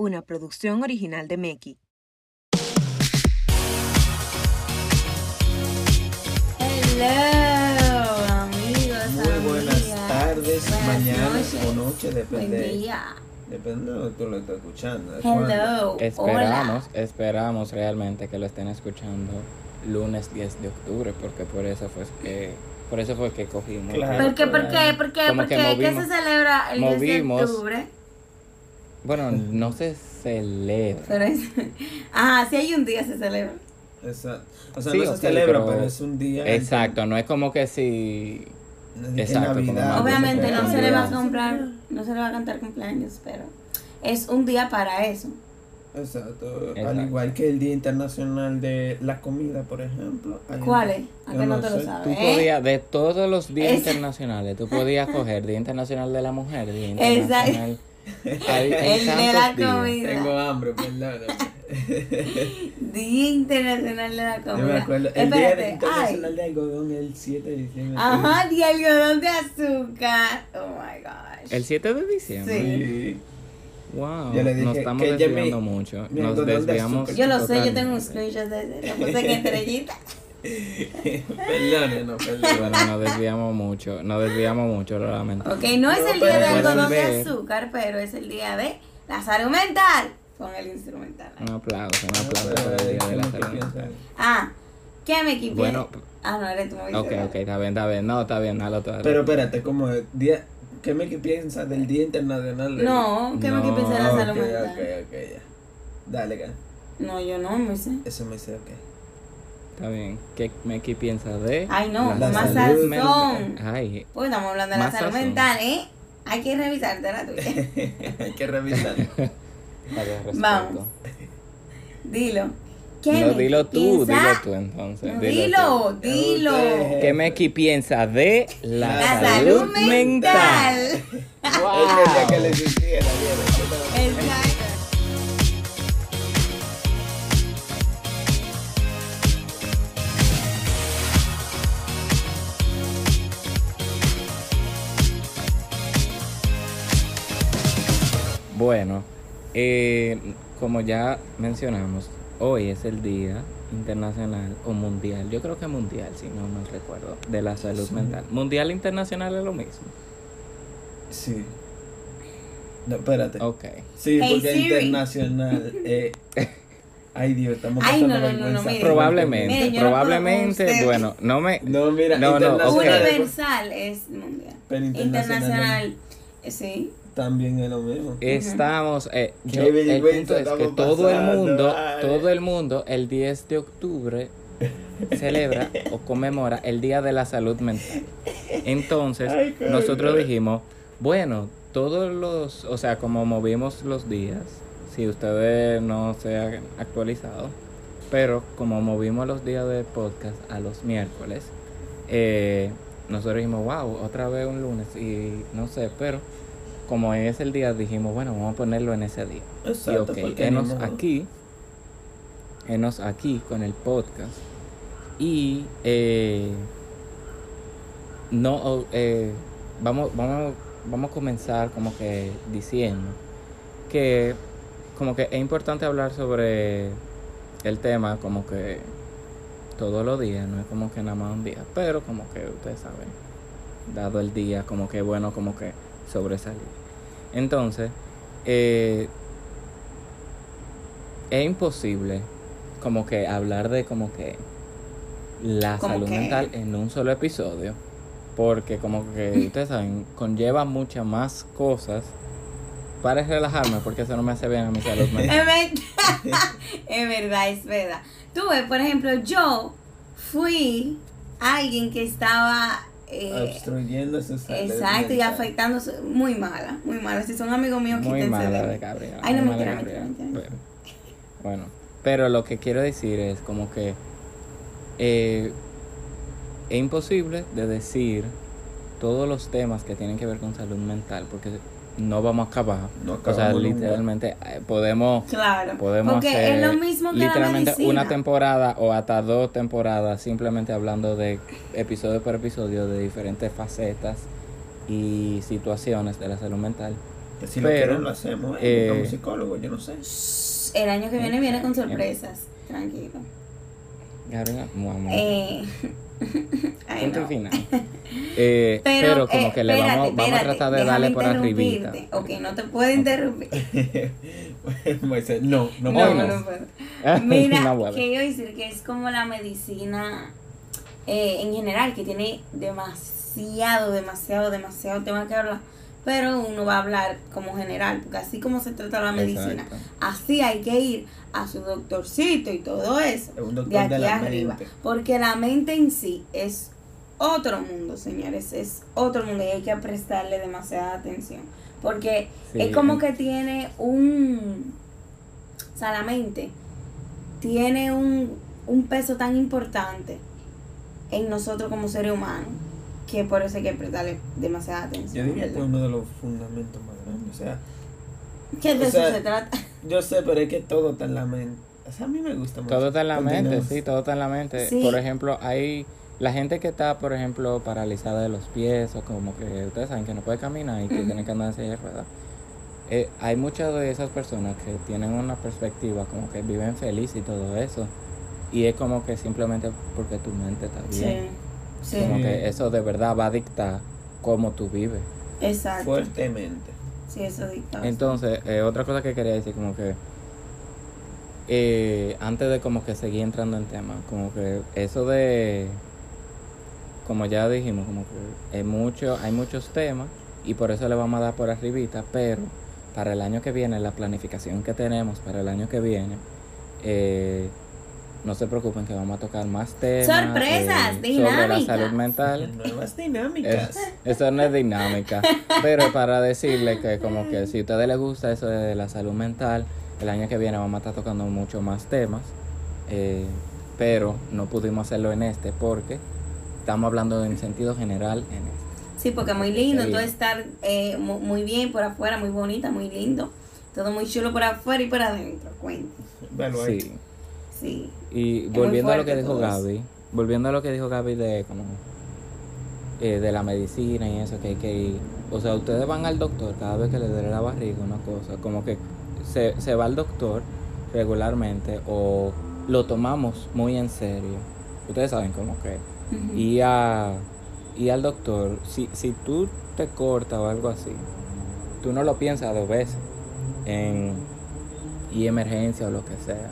una producción original de Meki. Hello, amigos. Muy buenas amigas. tardes, Buenas mañanas noches. o noche, Buen depende. día. Depende de lo que tú lo estés escuchando. Hello. Esperamos, Hola. esperamos realmente que lo estén escuchando lunes 10 de octubre, porque por eso fue que, por eso fue que cogimos. Claro. ¿Por qué? ¿Por qué? ¿Por qué? Como ¿Por que qué? ¿Qué movimos- se celebra el 10 de movimos- octubre? Bueno, no se celebra. Pero es... Ajá, si hay un día se celebra. Exacto. O sea, Sí, no se celebra, pero- pero es un día. Exacto, no es como que si Exacto, Navidad, Obviamente no se le va a comprar, no se le va a cantar cumpleaños, pero es un día para eso. Exacto. Al igual que el Día Internacional de la Comida, por ejemplo. ¿Cuál es? ¿A que no te lo sabes? tú ¿Eh? podías, de todos los días Es- internacionales, tú podías coger Día Internacional de la Mujer, Día Exacto. Internacional. Hay, hay El de la días. comida. Tengo hambre, perdóname. Día Internacional de la Yo me Comida. acuerdo. El Día Espérate, Internacional ay. de Algodón el 7 de diciembre. Ajá, de algodón de azúcar. Oh my gosh. El 7 de diciembre. Sí. Sí. Wow, Yo le dije nos estamos desviando mucho. mi Nos de desviamos. azúcar. Yo lo sé, yo tengo un screenshot de ese. Lo puse en estrellita. Perdóne, no, perdóne. Bueno, nos desviamos mucho, nos desviamos mucho, lo lamento. Ok, no es el día de algodón de azúcar, pero es el día de la salud mental. Con el instrumental. Un aplauso, un No, aplauso por el día de la ¿cómo que salud piensas? mental. Ah, ¿qué me equipé? Bueno, Ah, no, eres tú. me ok, ok, está bien, está bien. No, está bien, dalo todo. Pero espérate, como el día, ¿qué me piensas del Día Internacional de No, ¿qué me equipé de la salud mental? ok, ok, ya. Dale, que No, yo no, me sé. eso me dice, ok. Está bien. ¿Qué Meki piensa de? Ay, no, La más salud mental? Ay, Pues estamos hablando de la salud sazón. mental, ¿eh? Hay que revisarte la tuya. Hay que revisar. Vamos. Dilo. ¿Qué No, me dilo tú, piensa? dilo tú entonces. No, dilo Dilo, tú. dilo. ¿Qué Meki piensa de la, La salud mental. Él quería que le Wow. hiciera, Bueno, eh, como ya mencionamos, hoy es el Día Internacional o Mundial, yo creo que Mundial, si no me recuerdo, de la salud Sí. mental. Mundial Internacional es lo mismo. Sí. No, espérate. Ok. Sí, Hey, porque Siri. internacional. Eh, ay, Dios, estamos Ay, pasando no, no, no, no, vergüenza. mire. Probablemente, probablemente, bueno, no me... No, mira, No, no, internacional. ok. Universal es mundial. Pero internacional. Internacional, sí. También es lo mismo. Estamos, eh, yo- el punto es que todo el mundo, vale. todo el mundo, el 10 de octubre celebra o conmemora el Día de la Salud Mental. Entonces, Ay, nosotros dijimos, bueno, todos los, o sea, como movimos los días, si ustedes no se han actualizado, pero como movimos los días de podcast a los miércoles, eh, nosotros dijimos, wow, otra vez un lunes, y no sé, pero como es el día, dijimos, bueno, vamos a ponerlo en ese día. Exacto, y ok, enos aquí, enos aquí con el podcast. Y eh, no, eh, vamos, vamos, vamos a comenzar como que diciendo que como que es importante hablar sobre el tema como que todos los días, no es como que nada más un día, pero como que ustedes saben, dado el día, como que bueno, como que sobresalir. Entonces, eh, es imposible como que hablar de como que la Como salud que- mental en un solo episodio, porque como que ustedes saben, conlleva muchas más cosas. Para relajarme, porque eso no me hace bien a mi salud Es mental. verdad, es verdad, es verdad. Tú ves, por ejemplo, yo fui alguien que estaba... eh, Obstruyendo su salud exacto, y afectando, su- muy mala, muy mala. Si son amigos míos, Muy quítense mala de. Gabriela. Ay, no, mentira, mentira, mentira. bueno, pero lo que quiero decir es como que eh, es imposible de decir todos los temas que tienen que ver con salud mental porque no vamos a acabar. No o sea, nunca. literalmente eh, podemos Claro, podemos porque hacer es lo mismo que la literalmente una temporada o hasta dos temporadas simplemente hablando de episodio por episodio de diferentes facetas y situaciones de la salud mental Que si Pero, lo quieren lo hacemos, eh, eh, buscamos psicólogo, yo no sé. El año que viene viene con sorpresas. Tranquilo. Gabriela. Eh, ay, Punto no. final. Eh, pero, como eh, que le espérate, vamos, vamos a tratar de darle por arribita. Ok, no te puedo interrumpir. Moisés, no, no, No, Hoy no, puedo. Mira, No puedo. que yo decir que es como la medicina eh, en general, que tiene demasiado, demasiado, demasiado tema que hablar. Pero uno va a hablar como general, porque así como se trata la medicina, Exacto. así hay que ir a su doctorcito y todo eso. Es un doctor de aquí de la arriba. mente. Porque la mente en sí es otro mundo, señores. Es otro mundo y hay que prestarle demasiada atención. Porque Sí, es como que tiene un. O sea, la mente tiene un, un peso tan importante en nosotros como seres humanos que por eso hay que prestarle demasiada atención. Yo diría que uno de los fundamentos más grandes. O sea, Que de o eso sea, se trata. yo sé, pero es que todo está en la mente. O sea, a mí me gusta mucho. Todo está en la mente, sí, todo está en la mente. Sí. Por ejemplo, hay la gente que está, por ejemplo, paralizada de los pies o como que ustedes saben que no puede caminar y que Ujú. tienen que andar en silla de ruedas. Eh, hay muchas de esas personas que tienen una perspectiva como que viven feliz y todo eso. Y es como que simplemente porque tu mente está bien. Sí. Como que eso de verdad va a dictar cómo tú vives. Exacto. Fuertemente. Sí, eso dicta. Entonces, eh, otra cosa que quería decir, como que eh, antes de como que seguir entrando en tema, como que eso de, como ya dijimos, como que hay, mucho, hay muchos temas y por eso le vamos a dar por arribita, pero para el año que viene, la planificación que tenemos para el año que viene, eh, no se preocupen que vamos a tocar más temas Sorpresas, eh, sobre la dinámicas. salud mental. Nuevas dinámicas. Es- eso no es dinámica. pero para decirle que como que si a ustedes les gusta eso de la salud mental, el año que viene vamos a estar tocando mucho más temas. eh, pero no pudimos hacerlo en este porque estamos hablando en sentido general en este. Sí, porque muy lindo, Sí. todo estar eh, mu- muy bien por afuera, muy bonita, muy lindo. Todo muy chulo por afuera y por adentro, cuente. Velo ahí. Sí. Sí. Y volviendo a lo que dijo. Gaby, volviendo a lo que dijo Gaby de como eh, de la medicina y eso que hay que ir. O sea, ustedes van al doctor cada vez que les duele la barriga, una cosa, como que se, se va al doctor regularmente o lo tomamos muy en serio. Ustedes saben como que y a y al doctor, si, si tú te cortas o algo así, tú no lo piensas dos veces en y emergencia o lo que sea.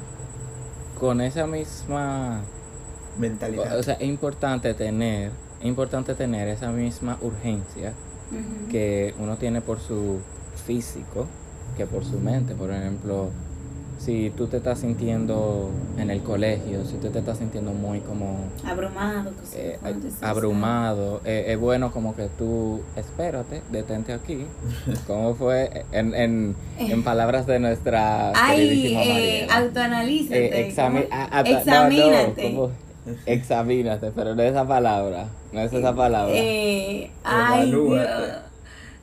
Con esa misma Mentalidad. o sea, es importante tener, es importante tener esa misma urgencia que uno tiene por su físico que por su mente. Por ejemplo, si tú te estás sintiendo en el colegio, si tú te estás sintiendo muy como Abrumado, eh, estás- abrumado, eh, es bueno como que tú espérate, detente aquí. ¿Cómo fue en, en, en palabras de nuestra Ay, eh, autoanalízate. Eh, exami- ¿cómo? a- a- no, no, Examínate. Examínate, pero no esa palabra, no es esa palabra. Eh, ay. Dios,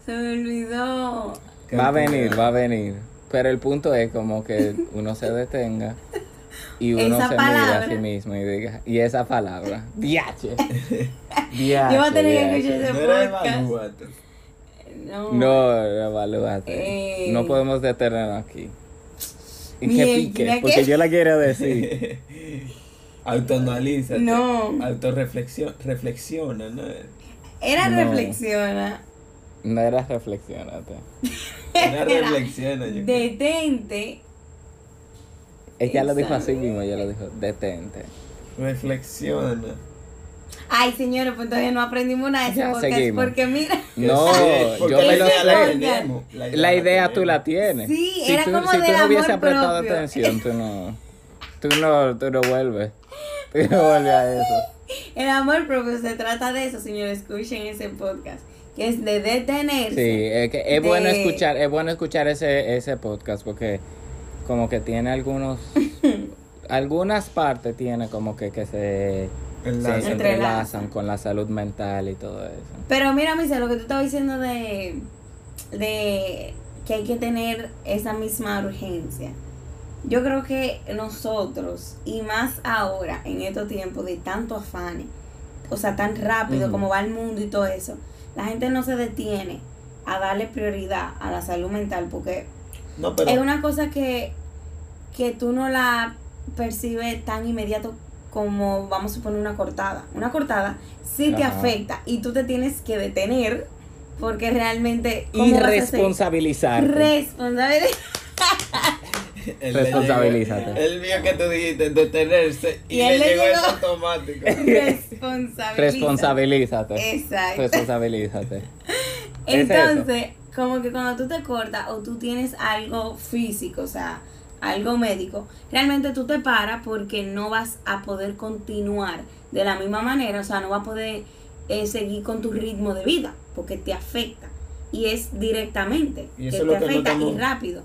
se me olvidó. va a venir, va a venir. Pero el punto es como que uno se detenga y uno Esa se mire a sí mismo y diga, y esa palabra, diache. Yo voy a tener que diache. escuchar ese No podcast. No. No, evalúate. Eh. No podemos detenernos aquí. Y que Mira, pique, mira porque que- yo la quiero decir. Autoanalízate. No. Autoreflexión, reflexiona, ¿no? Era No. reflexiona. No era reflexionate. Una Era reflexiona. yo creo. Detente. Ella lo dijo así mismo, ella lo dijo, detente. Reflexiona. Ay, señores, pues todavía no aprendimos nada de ese Ya, podcast. seguimos. Porque mira, No, Sí, porque yo me lo la la idea tú la tienes. Sí, si era tú, como si tú no prestado propio. atención, tú no, tú no, tú no vuelves. Tú no vuelves a eso. el amor propio se trata de eso, señores. Escuchen ese podcast. Que es de detenerse. Sí, es que es de- bueno escuchar, es bueno escuchar ese, ese podcast porque como que tiene algunos, algunas partes tiene como que, que se, se Enlace. Entrelazan. con la salud mental y todo eso. Pero mira, Misa, lo que tú estabas diciendo de, de que hay que tener esa misma urgencia. Yo creo que nosotros, y más ahora, en estos tiempos de tanto afán, o sea, tan rápido como va el mundo y todo eso, la gente no se detiene a darle prioridad a la salud mental porque No, pero es una cosa que, que tú no la percibes tan inmediato como vamos a suponer una cortada. Una cortada sí te Ajá. afecta y tú te tienes que detener porque realmente... Y ¿cómo vas él Responsabilízate. llegó- Él vio que tú dijiste detenerse y, Y él le le llegó llegó. eso automático. Responsabilidad. Responsabilízate. Exacto. Responsabilízate. Es Entonces, como que cuando tú te cortas o tú tienes algo físico, o sea, algo médico, realmente tú te paras porque no vas a poder continuar de la misma manera, o sea, no vas a poder eh, seguir con tu ritmo de vida porque te afecta. Y es directamente, Y que eso te es lo que no afecta y rápido.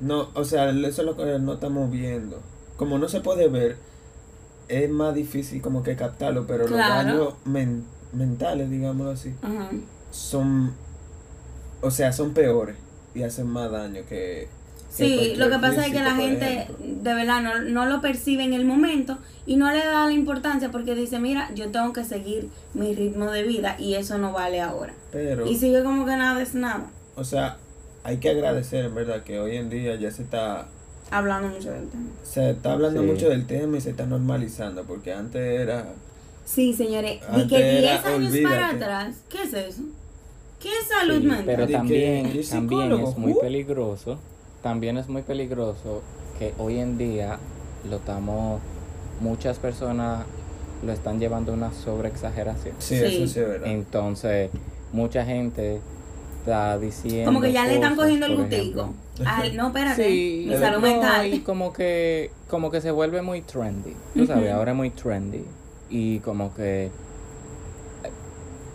No, o sea, eso es lo que no estamos viendo. Como no se puede ver, es más difícil como que captarlo, pero Claro. los daños men- mentales, digámoslo así, son, o sea, son peores y hacen más daño que... Sí, lo que pasa es que la gente ejemplo. de verdad no, no lo percibe en el momento y no le da la importancia porque dice, mira, yo tengo que seguir mi ritmo de vida y eso no vale ahora. Pero, Y sigue como que nada es nada, o sea, hay que agradecer en verdad que hoy en día ya se está hablando mucho del tema. se está hablando Sí. mucho del tema y se está normalizando porque antes era Sí, señores, y Antes que era, 10 años para olvídate. atrás, ¿qué es eso? ¿Qué es salud Sí, mental? pero que- también, ¿y también es muy peligroso. También es muy peligroso que hoy en día lo estamos, muchas personas lo están llevando a una sobreexageración. sí, Sí. eso sí es verdad. Entonces, mucha gente está diciendo. Como que ya le están cogiendo el gustico. Ay, no, espérate, Sí, mi salud no, mental. y como que, como que se vuelve muy trendy. Tú sabes, Ujú. ahora es muy trendy. Y como que,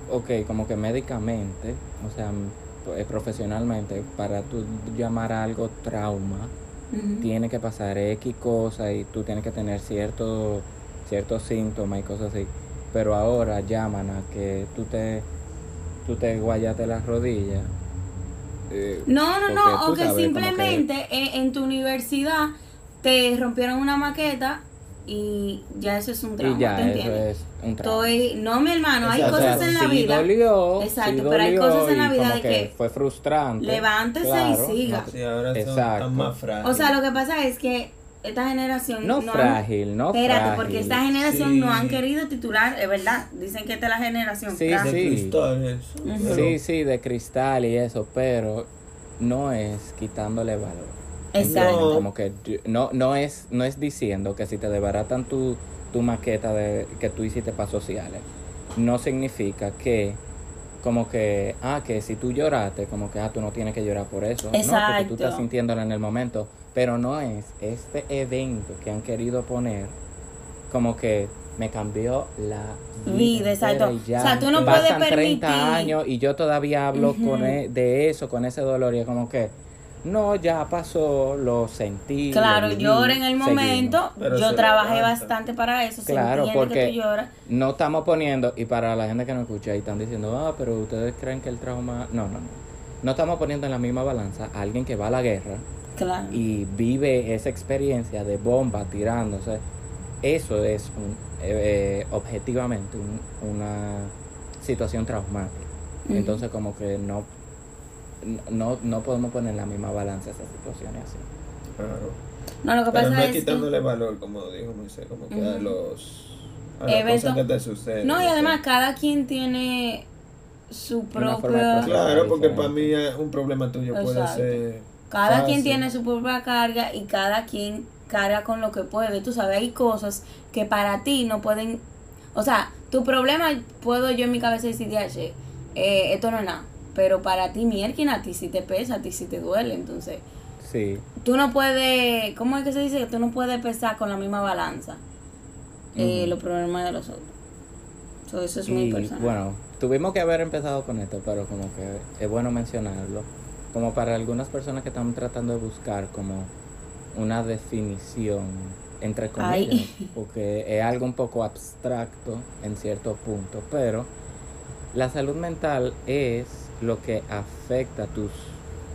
ok, como que médicamente, o sea, eh, profesionalmente, para tú llamar a algo trauma, tiene que pasar X cosas y tú tienes que tener ciertos ciertos síntomas y cosas así. Pero ahora llaman a que tú te, tú te guayaste las rodillas. eh, No, no, porque no, o que simplemente en, en tu universidad te rompieron una maqueta y ya eso es un trauma, y ya, ¿te eso entiendes? es un trauma. Estoy, no, mi hermano, hay Exacto. cosas en la sí vida. dolió, Exacto, sí pero hay cosas en la vida de que que fue frustrante. levántese y siga. Sí, ahora son Exacto. tan más frágiles. O sea, lo que pasa es que esta generación No, han- frágil, no Espérate, frágil. porque esta generación Sí. no han querido titular, es verdad. Dicen que esta es la generación Sí, frágil. de sí. cristal eso. Ujú. pero- Sí, sí, de cristal y eso, pero no es quitándole valor. Exacto. No. Como que no, no es, no es diciendo que si te desbaratan tu, tu maqueta de, que tú hiciste para sociales, no significa que como que, ah, que si tú lloraste, como que, ah, tú no tienes que llorar por eso. No, porque tú Exacto. estás sintiéndolo en el momento. Pero no es este evento que han querido poner como que me cambió la Vida, exacto. entera y ya. O sea, tú no Pasan puedes 30 permitir- años y yo todavía hablo Ujú. con e- de eso, con ese dolor y es como que no, ya pasó, lo sentí. Claro, lo viví, llora en el momento. Yo trabajé levanta. bastante para eso. Claro, porque- que tú lloras. No estamos poniendo, y para la gente que no escucha y están diciendo, ah, pero ustedes creen que el trauma. No, no, no. No estamos poniendo en la misma balanza a alguien que va a la guerra Claro. y vive esa experiencia de bomba tirándose. Eso es un, eh, objetivamente un- una situación traumática. Entonces, como que no, no, no podemos poner en la misma balanza esas situaciones así. Claro. No, lo que Pero pasa no es que- quitándole valor, como dijo Moisés, como que a los a las Evento- cosas que te suceden. No, y además cada quien tiene su propio... Claro, porque diferente. para mí es un problema tuyo puede ser. Cada fácil. quien tiene su propia carga y cada quien carga con lo que puede. Tú sabes, hay cosas que para ti no pueden... O sea, tu problema puedo yo en mi cabeza decir, "Diache, eh, esto no es nada. Pero para ti, mierda, a ti sí te pesa, a ti sí te duele. Entonces, Sí. tú no puedes... ¿Cómo es que se dice? Tú no puedes pesar con la misma balanza eh, Ujú. los problemas de los otros. So, eso es muy personal. bueno, tuvimos que haber empezado con esto, pero como que es bueno mencionarlo. Como para algunas personas que están tratando de buscar como una definición, entre comillas, Ay. porque es algo un poco abstracto en cierto punto, pero la salud mental es lo que afecta tus,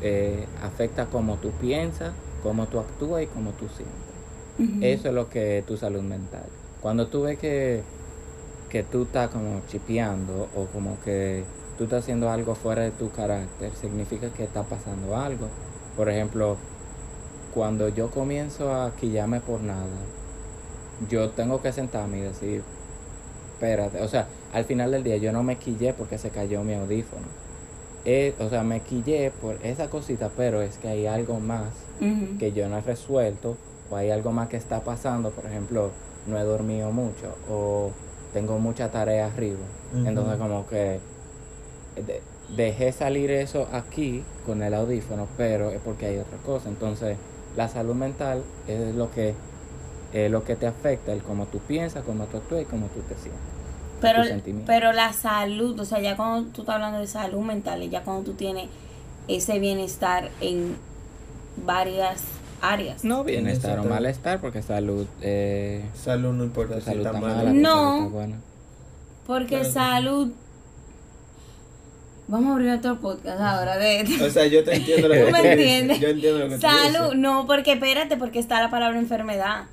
eh, afecta cómo tú piensas, cómo tú actúas y cómo tú sientes. Eso es lo que es tu salud mental. Cuando tú ves que, que tú estás como chipeando o como que tú estás haciendo algo fuera de tu carácter, significa que está pasando algo. Por ejemplo, cuando yo comienzo a quillarme por nada, yo tengo que sentarme y decir, espérate, o sea, al final del día yo no me quillé porque se cayó mi audífono. Eh, o sea, me quillé por esa cosita, pero es que hay algo más que yo no he resuelto o hay algo más que está pasando, por ejemplo, no he dormido mucho o tengo mucha tarea arriba. Entonces como que de- dejé salir eso aquí con el audífono, pero es porque hay otra cosa. Entonces la salud mental es lo que es lo que te afecta, el cómo tú piensas, cómo tú actúas y cómo tú te sientes. Pero, pero la salud, o sea, ya cuando tú estás hablando de salud mental, ya cuando tú tienes ese bienestar en varias áreas. No bienestar o malestar, porque salud, eh, Salud no importa si está está mala. No. salud está buena. Porque Claro salud. Vamos a abrir otro podcast ahora de O sea, yo te entiendo lo que ¿Tú me entiendes? Yo entiendo lo que salud. No, porque espérate, porque está la palabra enfermedad.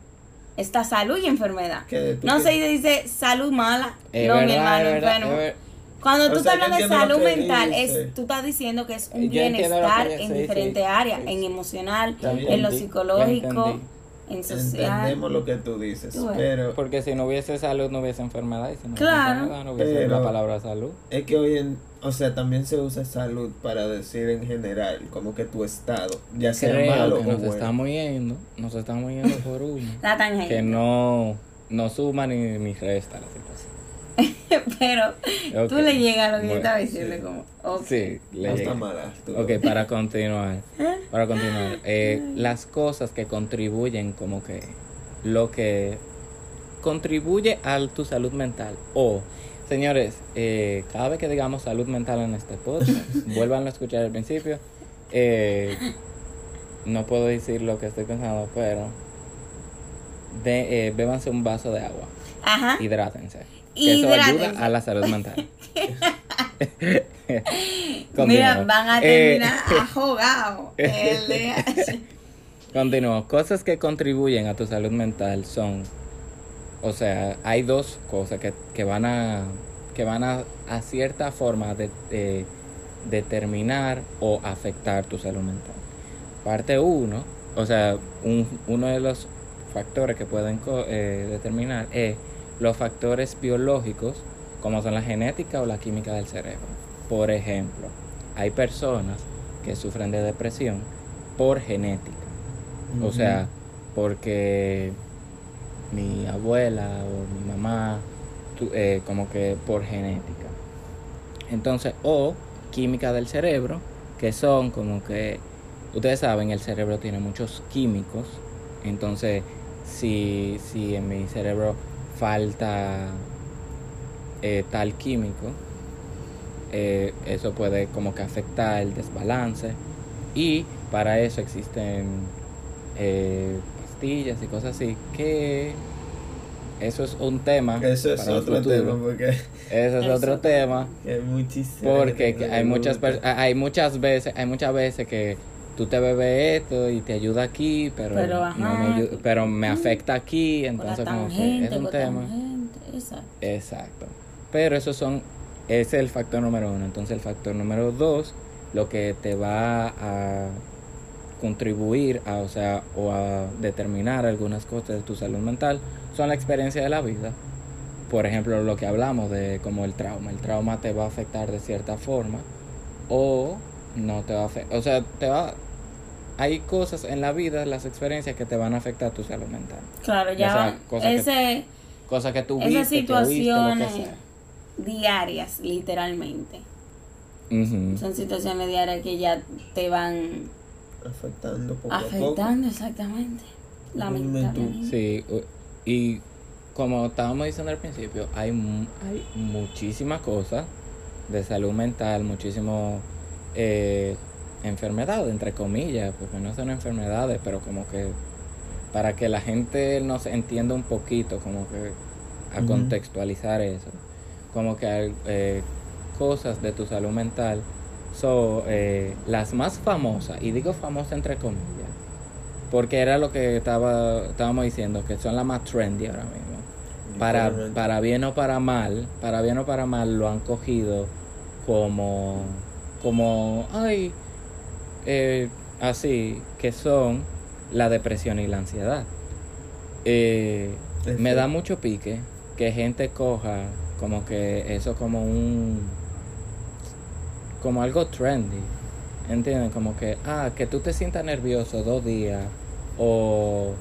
Está salud y enfermedad. ¿Qué? ¿Tú No qué? se dice salud mala. Es no, mi hermano, es verdad, enfermo. es ver- Cuando O tú sea, estás hablando yo de salud mental, dice. es, tú estás diciendo que es un Yo bienestar en sí, diferentes sí, áreas, sí. en emocional, en lo Entendí, psicológico, entendí. En. Entendemos lo que tú dices, pero Porque si no hubiese salud, no hubiese enfermedad. Y si no Claro. hubiese enfermedad, no hubiese Pero- la palabra salud. es que hoy en, o sea, también se usa salud para decir en general, como que tu estado, ya sea Creo malo que o nos bueno. estamos yendo, nos estamos yendo por uno. La tangente. que no, no suma ni, ni resta la situación. Pero tú Ok. le llegas a lo que yo Bueno, estaba diciendo, sí. como, ok. Sí, le No está mala. tú. Ok, para continuar. Para continuar. eh, las cosas que contribuyen como que lo que contribuye a tu salud mental. O, señores, eh, cada vez que digamos salud mental en este podcast, vuelvan a escuchar al principio. eh, no puedo decir lo que estoy pensando, pero de, eh, bébanse un vaso de agua. Ajá. Hidrátense. Eso Hidrátense. ayuda a la salud mental. Mira, van a Eh, terminar ahogados. El de- Continúo. Cosas que contribuyen a tu salud mental son, o sea, hay dos cosas que, que van a que van a, a cierta forma de, de- determinar o afectar tu salud mental. Parte uno, o sea, un- uno de los factores que pueden eh, determinar es los factores biológicos, como son la genética o la química del cerebro. Por ejemplo, hay personas que sufren de depresión por genética. O sea, porque mi abuela o mi mamá, tu- eh, como que por genética. Entonces, o química del cerebro, que son como que, ustedes saben, el cerebro tiene muchos químicos. Entonces, si, si en mi cerebro falta eh, tal químico, eh, eso puede como que afectar el desbalance. Y para eso existen eh, pastillas y cosas así que eso es un tema Eso es otro tema porque Eso es Eso. otro tema hay porque que hay muchas hay muchas veces hay muchas veces que tú te bebes esto y te ayuda aquí pero Pero, no me ayu- pero me afecta aquí entonces como que es un tema tangente, exacto. Exacto. Pero esos son, ese es el factor número uno. Entonces el factor número dos, lo que te va a contribuir a, o sea, o a determinar algunas cosas de tu salud mental, son la experiencia de la vida. Por ejemplo, lo que hablamos de como el trauma. El trauma te va a afectar de cierta forma o no te va a afectar. O sea, te va... Hay cosas en la vida, las experiencias que te van a afectar tu salud mental. Claro, Ya ya cosas que- ese, Cosas que tú esas viste, que que situaciones diarias, literalmente. Son situaciones diarias que ya te van afectando poco a poco. afectando exactamente. Lamentablemente. Sí, y como estábamos diciendo al principio, hay, mu- hay muchísimas cosas de salud mental, muchísimas eh, enfermedades, entre comillas, porque no son enfermedades, pero como que para que la gente nos entienda un poquito, como que a contextualizar eso, como que hay eh, cosas de tu salud mental. Son eh, las más famosas, y digo famosas entre comillas, porque era lo que estaba estábamos diciendo, que son las más trendy ahora mismo. Para, para bien o para mal, para bien o para mal lo han cogido como, como, ay, eh, así, que son la depresión y la ansiedad. Eh, me da mucho pique que gente coja como que eso como un, como algo trendy. ¿Entienden? Como que, ah, que tú te sientas nervioso dos días o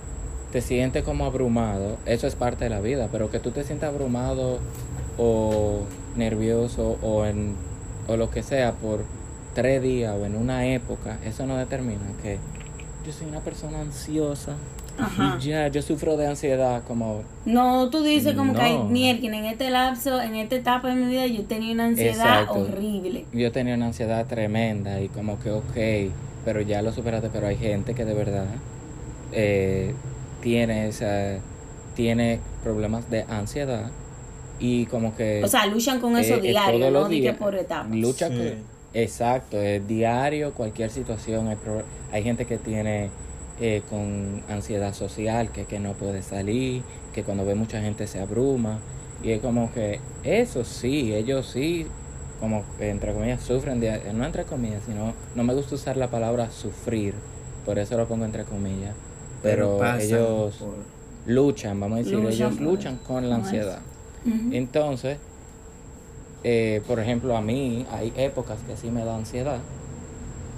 te sientes como abrumado, eso es parte de la vida, pero que tú te sientas abrumado o nervioso o en o lo que sea por tres días o en una época, eso no determina que yo soy una persona ansiosa Ajá. y ya, yo sufro de ansiedad como No, tú dices como que hay No. mierda, en este lapso, en esta etapa de mi vida yo tenía una ansiedad Exacto. horrible. yo tenía una ansiedad tremenda y como que ok, pero ya lo superaste, pero hay gente que de verdad eh, tiene esa, tiene problemas de ansiedad y como que O sea, luchan con eso eh, diario, todos no los Di que días por etapas. lucha Sí. con- exacto, es diario, cualquier situación, hay, pro- hay gente que tiene eh, con ansiedad social, que, que no puede salir, que cuando ve mucha gente se abruma, y es como que eso sí, ellos sí, como que, entre comillas, sufren, de, no entre comillas, sino, no me gusta usar la palabra sufrir, por eso lo pongo entre comillas, pero, ellos por- luchan, vamos a decir, Luchan ellos luchan con la ansiedad. Entonces, eh, por ejemplo, a mí hay épocas que sí me da ansiedad,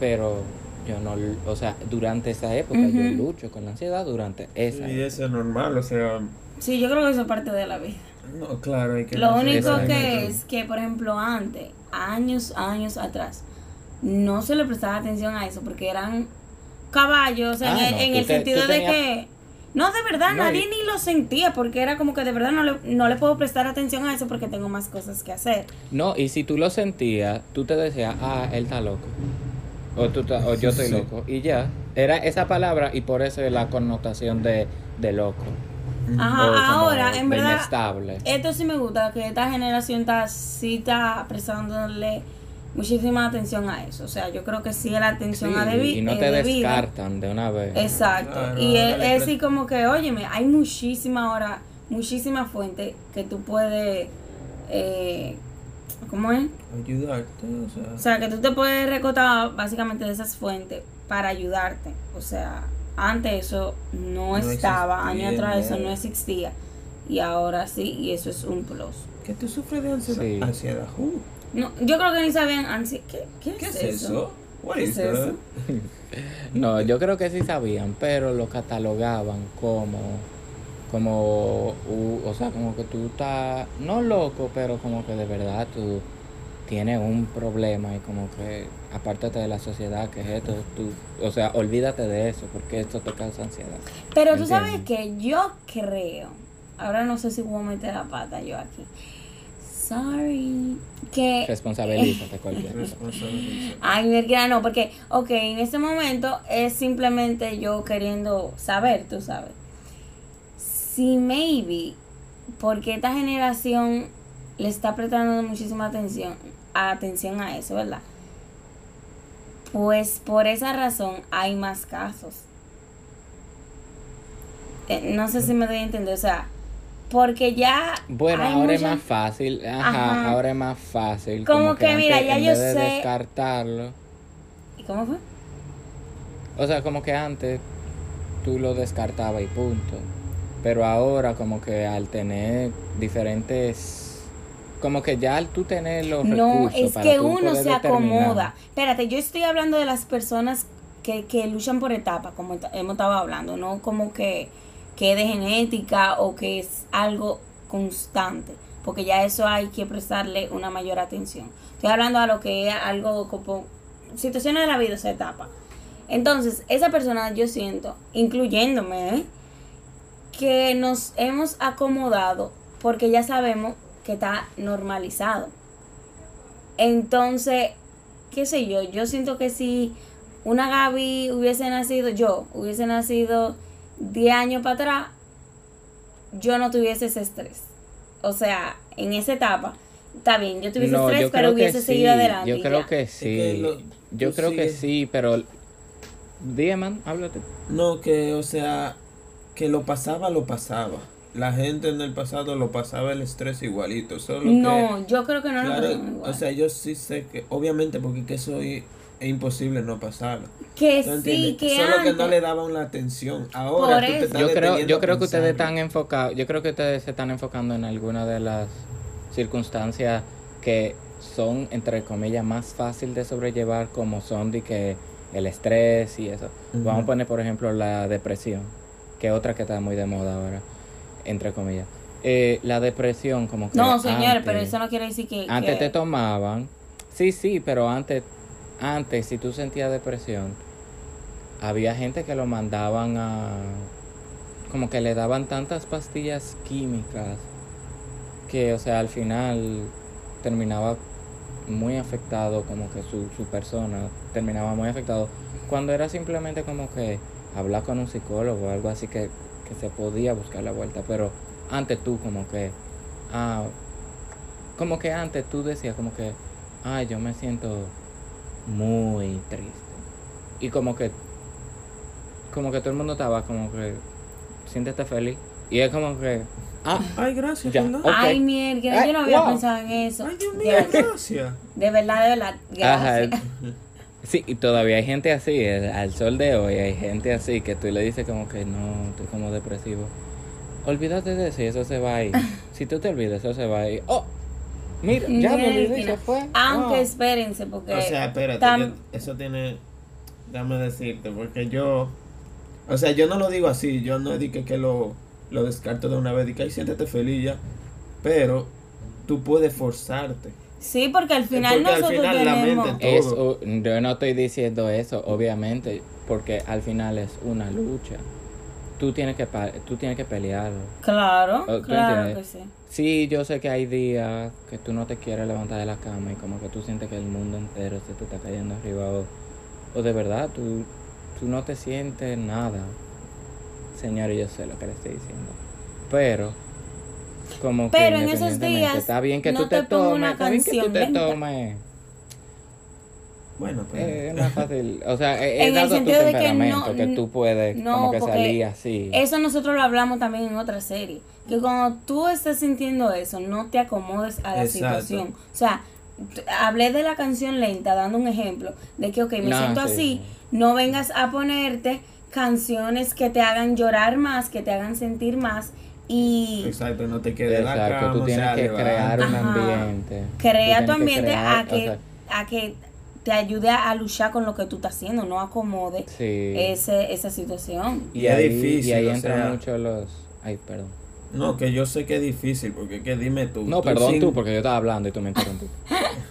pero yo no, o sea, durante esa época yo lucho con la ansiedad durante esa. Y eso es normal, o sea, Sí, yo creo que eso es parte de la vida. no, claro, hay que Lo único que es que, por ejemplo, antes, años, años atrás, no se le prestaba atención a eso porque eran caballos en, Ah, el, no, en tú el te- sentido de tenías- que... No, de verdad, No, nadie y- ni lo sentía porque era como que de verdad no le, no le puedo prestar atención a eso porque tengo más cosas que hacer. No, y si tú lo sentías, tú te decías, ah, él está loco. O, tú ta- o yo estoy Sí. loco. Y ya, era esa palabra y por eso es la connotación de, de loco. Ajá, ahora, en verdad, inestable. esto sí me gusta, que esta generación está, sí está prestándole muchísima atención a eso. O sea, yo creo que sí la atención Sí, a debi y no eh, te debida. descartan de una vez. Exacto. Claro, y es, así como que, óyeme, hay muchísima ahora, muchísima fuente que tú puedes, eh, ¿cómo es? Ayudarte, o sea. O sea, que tú te puedes recotar básicamente de esas fuentes para ayudarte. O sea, antes eso no, No estaba, años atrás eso no. existía. Y ahora sí, y eso es un plus. ¿Qué tú sufres de ansiedad? Sí. Ansiedad. Uh, No, yo creo que ni sabían ansi ¿Qué, qué, ¿Qué es, es eso? What ¿Qué is es eso? No, yo creo que sí sabían, pero lo catalogaban como, como, u- o sea, como que tú estás, no loco, pero como que de verdad tú tienes un problema y como que apártate de la sociedad, que es esto, tú, o sea, olvídate de eso, porque esto te causa ansiedad. Pero tú sabes que yo creo, ahora no sé si voy a meter la pata yo aquí. Sorry. Que. Responsabilízate cualquier cosa. Ay, mira, no, porque, ok, en este momento es simplemente yo queriendo saber, tú sabes. Si maybe, porque esta generación le está prestando muchísima atención, atención a eso, ¿verdad? Pues por esa razón hay más casos. Eh, no sé si me doy a entender, o sea, porque ya... Bueno, ahora es más fácil, ajá, Ajá. ahora es más fácil. Como que, mira, antes, ya en yo vez de sé- descartarlo. ¿Y cómo fue? O sea, como que antes tú lo descartabas y punto. Pero ahora como que al tener diferentes... Como que ya al tú tener los No, recursos es para que uno se acomoda. Espérate, yo estoy hablando de las personas que, que luchan por etapas, como hemos estado hablando, no como que, que es de genética o que es algo constante, porque ya eso hay que prestarle una mayor atención. Estoy hablando a lo que es algo como situaciones de la vida, esa etapa. Entonces, esa persona yo siento, incluyéndome, ¿eh? que nos hemos acomodado porque ya sabemos que está normalizado. Entonces, qué sé yo, yo siento que si una Gaby hubiese nacido, yo hubiese nacido 10 años para atrás, yo no tuviese ese estrés. O sea, en esa etapa, está bien, yo tuviese No, estrés, yo pero que hubiese sí, seguido adelante. Yo creo ya. que que sí. lo- yo creo que sí, pero... Dime, man, háblate. No, que, o sea, que lo pasaba, lo pasaba. la gente en el pasado lo pasaba el estrés igualito. Solo que, No, yo creo que no lo igual. o sea, yo sí sé que, obviamente, porque que eso es, imposible no pasarlo. que ¿Tú sí, entiendes? que Solo que no le daban la atención. Ahora Por tú te estás Yo creo, yo creo que ustedes están enfocados, yo creo que ustedes se están enfocando en alguna de las circunstancias que son, entre comillas, más fácil de sobrellevar, como son de que el estrés y eso. Vamos a poner, por ejemplo, la depresión, que es otra que está muy de moda ahora, entre comillas. Eh, la depresión, como que. No, señor, antes- pero eso no quiere decir que. Antes que- te tomaban. Sí, sí, pero antes, antes, si tú sentías depresión, había gente que lo mandaban a. Como que le daban tantas pastillas químicas que, o sea, al final terminaba muy afectado, como que su, su persona terminaba muy afectado. Cuando era simplemente como que hablar con un psicólogo o algo así que, que se podía buscar la vuelta, pero antes tú como que. Ah, como que antes tú decías como que, ay, yo me siento muy triste. Y como que, como que todo el mundo estaba como que, siéntete feliz. Y es como que, ah, Ay, gracias. Ay, mierda, Ay, yo no había wow. pensado en eso. Ay, Dios mío, Ya, gracias. De verdad, de verdad. ajá. Gracias. Sí, y todavía hay gente así, eh, al sol de hoy hay gente así que tú le dices como que no, estoy como depresivo. Olvídate de eso y eso se va a ir. Si tú te olvidas, eso se va a ir. Oh, mira, ya me olvidé, se fue. Aunque espérense, porque. O sea, espérate, tam- eso tiene, déjame decirte, porque yo, o sea, yo no lo digo así, yo no dije que lo, lo descarto de una vez, ahí siéntete feliz ya, pero tú puedes forzarte. Sí, porque al final Porque al nosotros la mente- todo. u- yo no estoy diciendo eso, obviamente, porque al final es una lucha. Tú tienes que, pa- tú tienes que pelearlo. Claro, Oh, ¿tú claro que sí. Sí, yo sé que hay días que tú no te quieres levantar de la cama y como que tú sientes que el mundo entero se te está cayendo arriba o, o de verdad tú, tú no te sientes nada. Señores, yo sé lo que le estoy diciendo. Pero, como que Pero en esos días, está bien que no tú te, tomes, una está bien que tú te tomes. Bueno, pues, Eh, es más fácil, o sea, es, En el dado tu sentido de que no- que tú puedes no, como que salir así. Eso nosotros lo hablamos también en otra serie. Que cuando tú estés sintiendo eso, no te acomodes a la Exacto. situación. O sea, hablé de la canción lenta, dando un ejemplo de que, ok, me No, siento sí, así, sí. no vengas a ponerte canciones que te hagan llorar más, que te hagan sentir más y exacto, no te quedes en la Exacto, cama, tú o tienes sea, que crear un ambiente. Crea tu que ambiente crear, a o que sea, a que te ayude a luchar con lo que tú estás haciendo, no acomode sí. ese, esa situación. Y, Y es ahí, difícil, y ahí entran sea- mucho los... Ay, perdón. No, que yo sé que es difícil, porque que dime tú. No, perdón sin- tú, porque yo estaba hablando y tú me interrumpiste.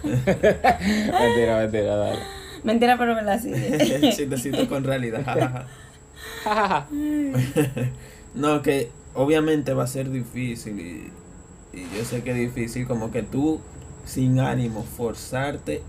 mentira, mentira, dale. Mentira, pero verdad, sí. Chistecito con realidad. no, que obviamente va a ser difícil y, y yo sé que es difícil como que tú sin ánimo forzarte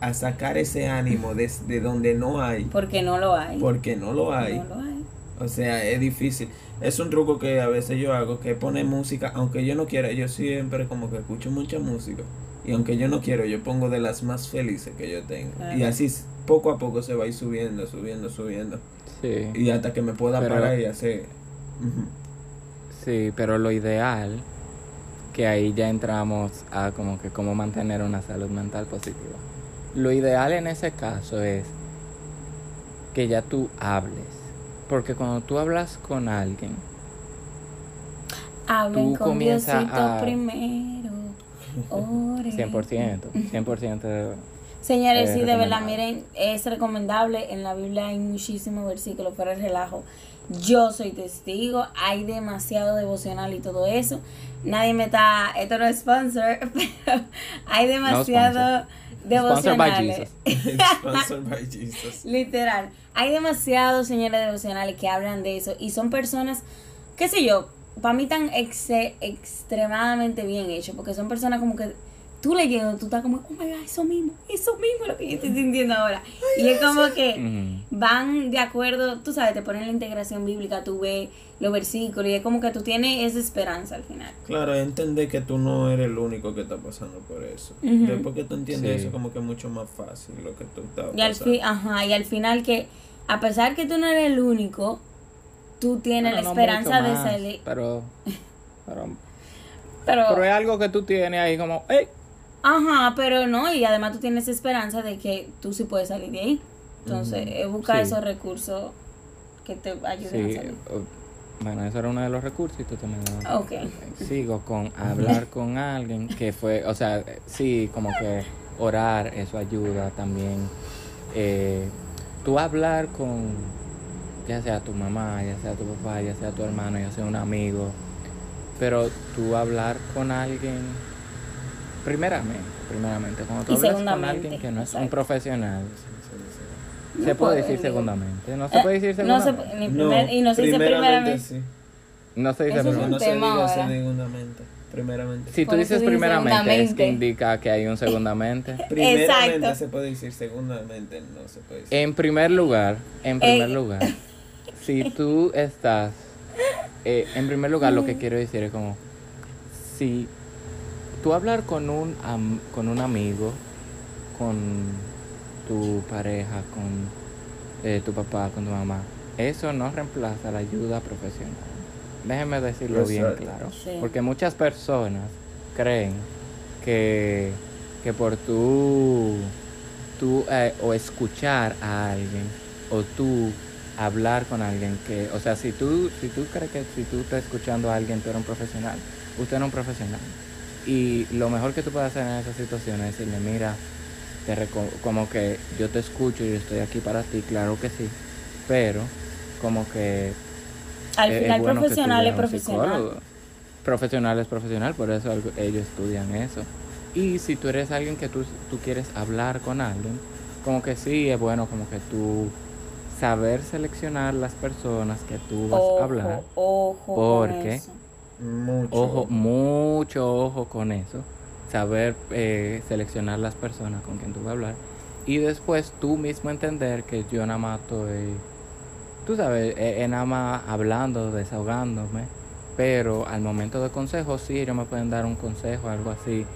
a sacar ese ánimo desde donde no hay Porque no lo hay. porque no lo hay. No lo hay. O sea, es difícil. Es un truco que a veces yo hago, que pone música, aunque yo no quiera, yo siempre como que escucho mucha música. Y aunque yo no quiero, yo pongo de las más felices que yo tengo. Claro. Y así poco a poco se va a ir subiendo, subiendo, subiendo. Sí, Y hasta que me pueda Pero- parar y hacer... Sí, pero lo ideal, que ahí ya entramos a como que cómo mantener una salud mental positiva. Lo ideal en ese caso es que ya tú hables. Porque cuando tú hablas con alguien, Hablen Tú con comienza Diosito a- primero. Oren. 100%, 100% Señores, Eh, sí, de verdad, miren, es recomendable. En la Biblia hay muchísimos versículos para el relajo. Yo soy testigo, hay demasiado devocional y todo eso. Nadie me está, esto no es sponsor, pero hay demasiado devocionales. Sponsored by Jesus. Literal. Hay demasiados señores devocionales que hablan de eso y son personas, qué sé yo, para mí tan exe- extremadamente bien hechos, porque son personas como que tú leyendo, tú estás como, oh my god, eso mismo, eso mismo es lo que yo estoy sintiendo ahora. y es como que van de acuerdo, tú sabes, te ponen la integración bíblica, tú ves los versículos y es como que tú tienes esa esperanza al final. Claro, entender que tú no eres el único que está pasando por eso. Ujú. Después que tú entiendes Sí. eso, como que es mucho más fácil lo que tú estás Y al, pasando. fi- ajá, y al final que, a pesar que tú no eres el único, tú tienes Bueno, la no esperanza mucho de más, salir. Pero Pero, Pero, pero es algo que tú tienes ahí como, hey, ajá, pero no, y además tú tienes esperanza de que tú sí puedes salir de ahí. Entonces, es buscar Sí. esos recursos que te ayuden sí, a salir. uh, bueno, eso era uno de los recursos y tú también lo- Ok. Sigo con hablar con alguien que fue, o sea, sí, como que orar, eso ayuda también. Eh, tú hablar con, ya sea tu mamá, ya sea tu papá, ya sea tu hermano, ya sea un amigo, pero tú hablar con alguien, primeramente, primeramente, cuando tú Y hablas con alguien que no es un profesional, No se puede puede, decir segundamente, no se Eh, puede decir no se segundamente. pu- ni primer- y no se dice primeramente primeramente. No se dice Eso No, no se segundamente. Primeramente. Si tú dices dice primeramente, es que indica que hay un segundamente. Primeramente Exacto. se puede decir, segundamente no se puede decir. En primer lugar, en primer Eh. lugar, si tú estás, eh, en primer lugar lo que quiero decir es como, si tú hablar con un, am- con un amigo, con tu pareja, con eh, tu papá, con tu mamá, eso no reemplaza la ayuda profesional. Déjeme decirlo bien claro. Sí. Porque muchas personas creen que, que por tú, tú eh, o escuchar a alguien o tú hablar con alguien que, o sea, si tú, si tú crees que si tú estás escuchando a alguien, tú eres un profesional, usted no es un profesional. Y lo mejor que tú puedes hacer en esa situación es decirle, mira, te como que yo te escucho y yo estoy aquí para ti, claro que sí, pero como que Al es final, bueno profesional es profesional. psicólogo. Profesional es profesional, por eso ellos estudian eso. Y si tú eres alguien que tú, tú quieres hablar con alguien, como que sí, es bueno como que tú saber seleccionar las personas que tú vas Ojo, a hablar. ojo. con Porque- eso. Mucho. Ojo, mucho ojo con eso. Saber eh, seleccionar las personas con quien tú vas a hablar. Y después tú mismo entender que yo nada más estoy, tú sabes, eh, eh, nada más hablando, desahogándome. Pero al momento de consejo, sí, ellos me pueden dar un consejo, algo así,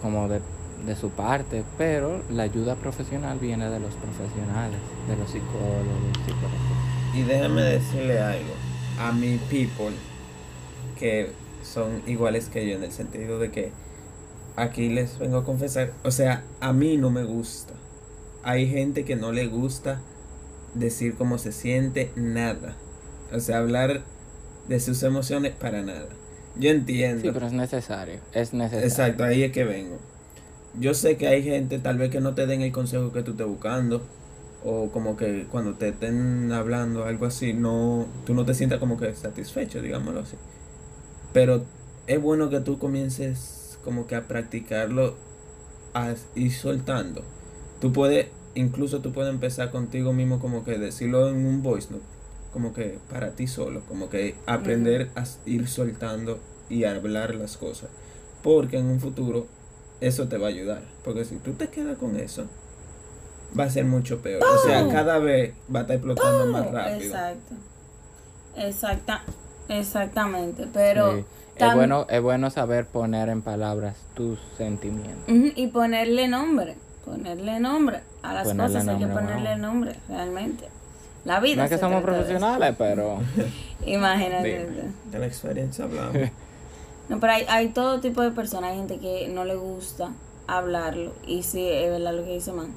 como de, de su parte. Pero la ayuda profesional viene de los profesionales, de los psicólogos, psicólogos. Y déjame decirle algo a mi people que son iguales que yo en el sentido de que aquí les vengo a confesar, o sea, a mí no me gusta. Hay gente que no le gusta decir cómo se siente, nada. O sea, hablar de sus emociones para nada. Yo entiendo. Sí, pero es necesario, es necesario. Exacto, ahí es que vengo. Yo sé que hay gente tal vez que no te den el consejo que tú estés buscando o como que cuando te estén hablando algo así, no tú no te sientas como que satisfecho, digámoslo así. Pero es bueno que tú comiences como que a practicarlo a ir soltando. Tú puedes incluso tú puedes empezar contigo mismo como que decirlo en un voice note, como que para ti solo, como que aprender a ir soltando y hablar las cosas. Porque en un futuro eso te va a ayudar. Porque si tú te quedas con eso, va a ser mucho peor. O sea, cada vez va a estar explotando más rápido. Exacto. Exacta, exactamente. Pero Sí. Es bueno, es bueno saber poner en palabras tus sentimientos. Ujú, y ponerle nombre, ponerle nombre a las Ponerle cosas, hay que ponerle wow. nombre, realmente. La vida. No es que somos profesionales, pero Imagínate. Dime. De la experiencia hablamos. No, pero hay, hay todo tipo de personas, hay gente que no le gusta hablarlo. Y sí, es verdad lo que dice man.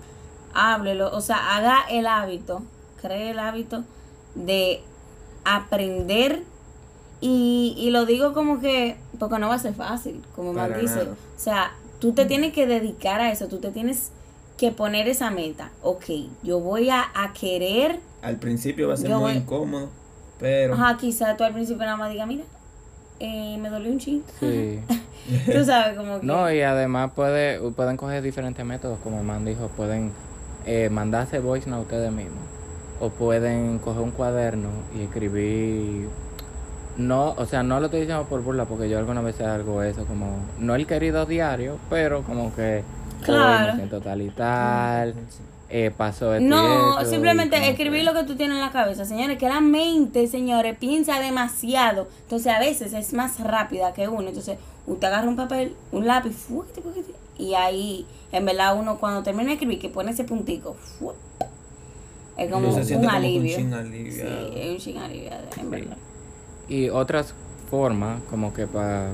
Háblelo, o sea, haga el hábito, cree el hábito de aprender. Y, y lo digo como que, porque no va a ser fácil, como Para dice. nada. O sea, tú te tienes que dedicar a eso, tú te tienes que poner esa meta. Ok, yo voy a, a querer. Al principio va a ser muy voy- incómodo, pero Ajá, quizá tú al principio nada más digas, mira, eh, me dolió un chin. sí. Tú sabes, como que. No, y además puede, pueden coger diferentes métodos, como Man dijo, pueden eh, mandarse voice note ustedes mismos. O pueden coger un cuaderno y escribir. No, o sea, no lo estoy diciendo por burla, porque yo alguna vez hago eso, como, no el querido diario, pero como que, Claro. me siento tal y tal, eh, pasó esto y No, esto, simplemente escribir que- lo que tú tienes en la cabeza, señores, que la mente, señores, piensa demasiado. Entonces a veces es más rápida que uno. Entonces usted agarra un papel, un lápiz, fuerte, fuerte, y ahí, en verdad, uno cuando termina de escribir, que pone ese puntico, fu- es como un como que un alivio. sí, es un chin aliviado, en verdad. Y otras forma como que para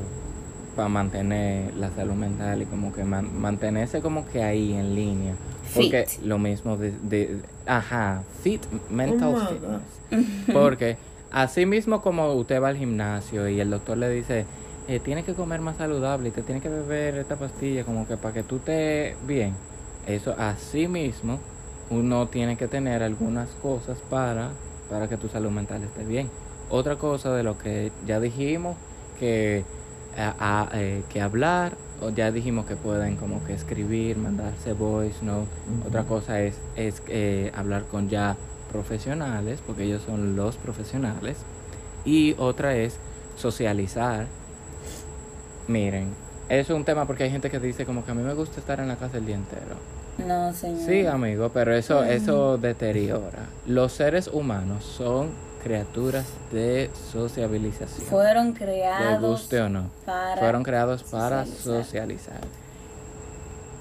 mantener la salud mental y como que man- mantenerse como que ahí en línea. Porque Fit. lo mismo de, de- ajá, fit, mental Oh fitness. Porque así mismo como usted va al gimnasio y el doctor le dice, eh, tienes que comer más saludable y te tienes que beber esta pastilla como que para que tú estés bien. Eso así mismo uno tiene que tener algunas cosas para, para que tu salud mental esté bien. Otra cosa de lo que ya dijimos, que, a- a- eh, que hablar, o ya dijimos que pueden como que escribir, mandarse voice note. Otra cosa es, es eh, hablar con ya profesionales, porque ellos son los profesionales. Y otra es socializar. Miren, eso es un tema porque hay gente que dice como que a mí me gusta estar en la casa el día entero. No, señor. Sí, amigo, pero eso, eso deteriora. Los seres humanos son criaturas de sociabilización. Fueron Le creados guste o no. para Fueron creados para socializar. socializar.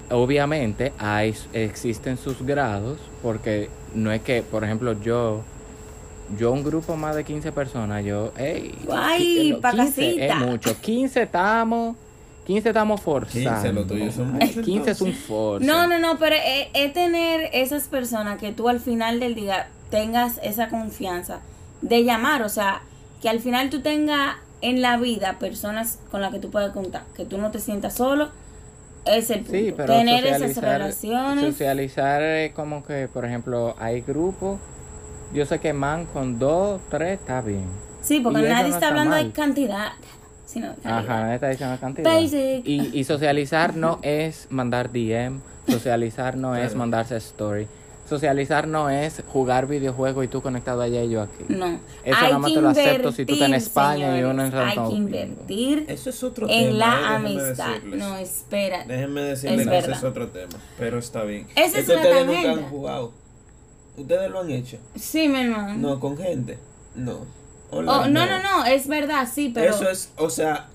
Obviamente hay, existen sus grados, porque no es que, por ejemplo, yo, yo un grupo más de 15 personas, yo, hey, Ay, qui- pa' 15 es casita. mucho, 15 estamos, 15 estamos forzando. 15, lo tuyo son muchos, 15 es un force. No, no, no, pero es, es tener esas personas que tú al final del día tengas esa confianza de llamar, o sea, que al final tú tengas en la vida personas con las que tú puedes contar, que tú no te sientas solo, es el punto. Sí, pero tener esas socializar, relaciones. socializar eh, como que, por ejemplo, hay grupos, yo sé que man con dos, tres está bien. Sí, porque Y nadie no está está hablando de cantidad, sino de calidad. Ajá, nadie está diciendo cantidad. Basic. Y, y socializar no es mandar DM, socializar no es mandarse story, socializar no es jugar videojuegos y tú conectado allá y yo aquí. No. Eso hay nada más que te lo acepto si tú estás en España y uno en Santo Hay que invertir Eso es otro en tema. la eh, déjenme amistad. decirles. No, espera. Déjenme decirles Es que ese verdad. es otro tema, pero está bien. Esa es es ustedes nunca han jugado. ¿Ustedes lo han hecho? Sí, mi hermano. No, con gente. No. Oh, no, no, no, es verdad, sí, pero Eso es, o sea,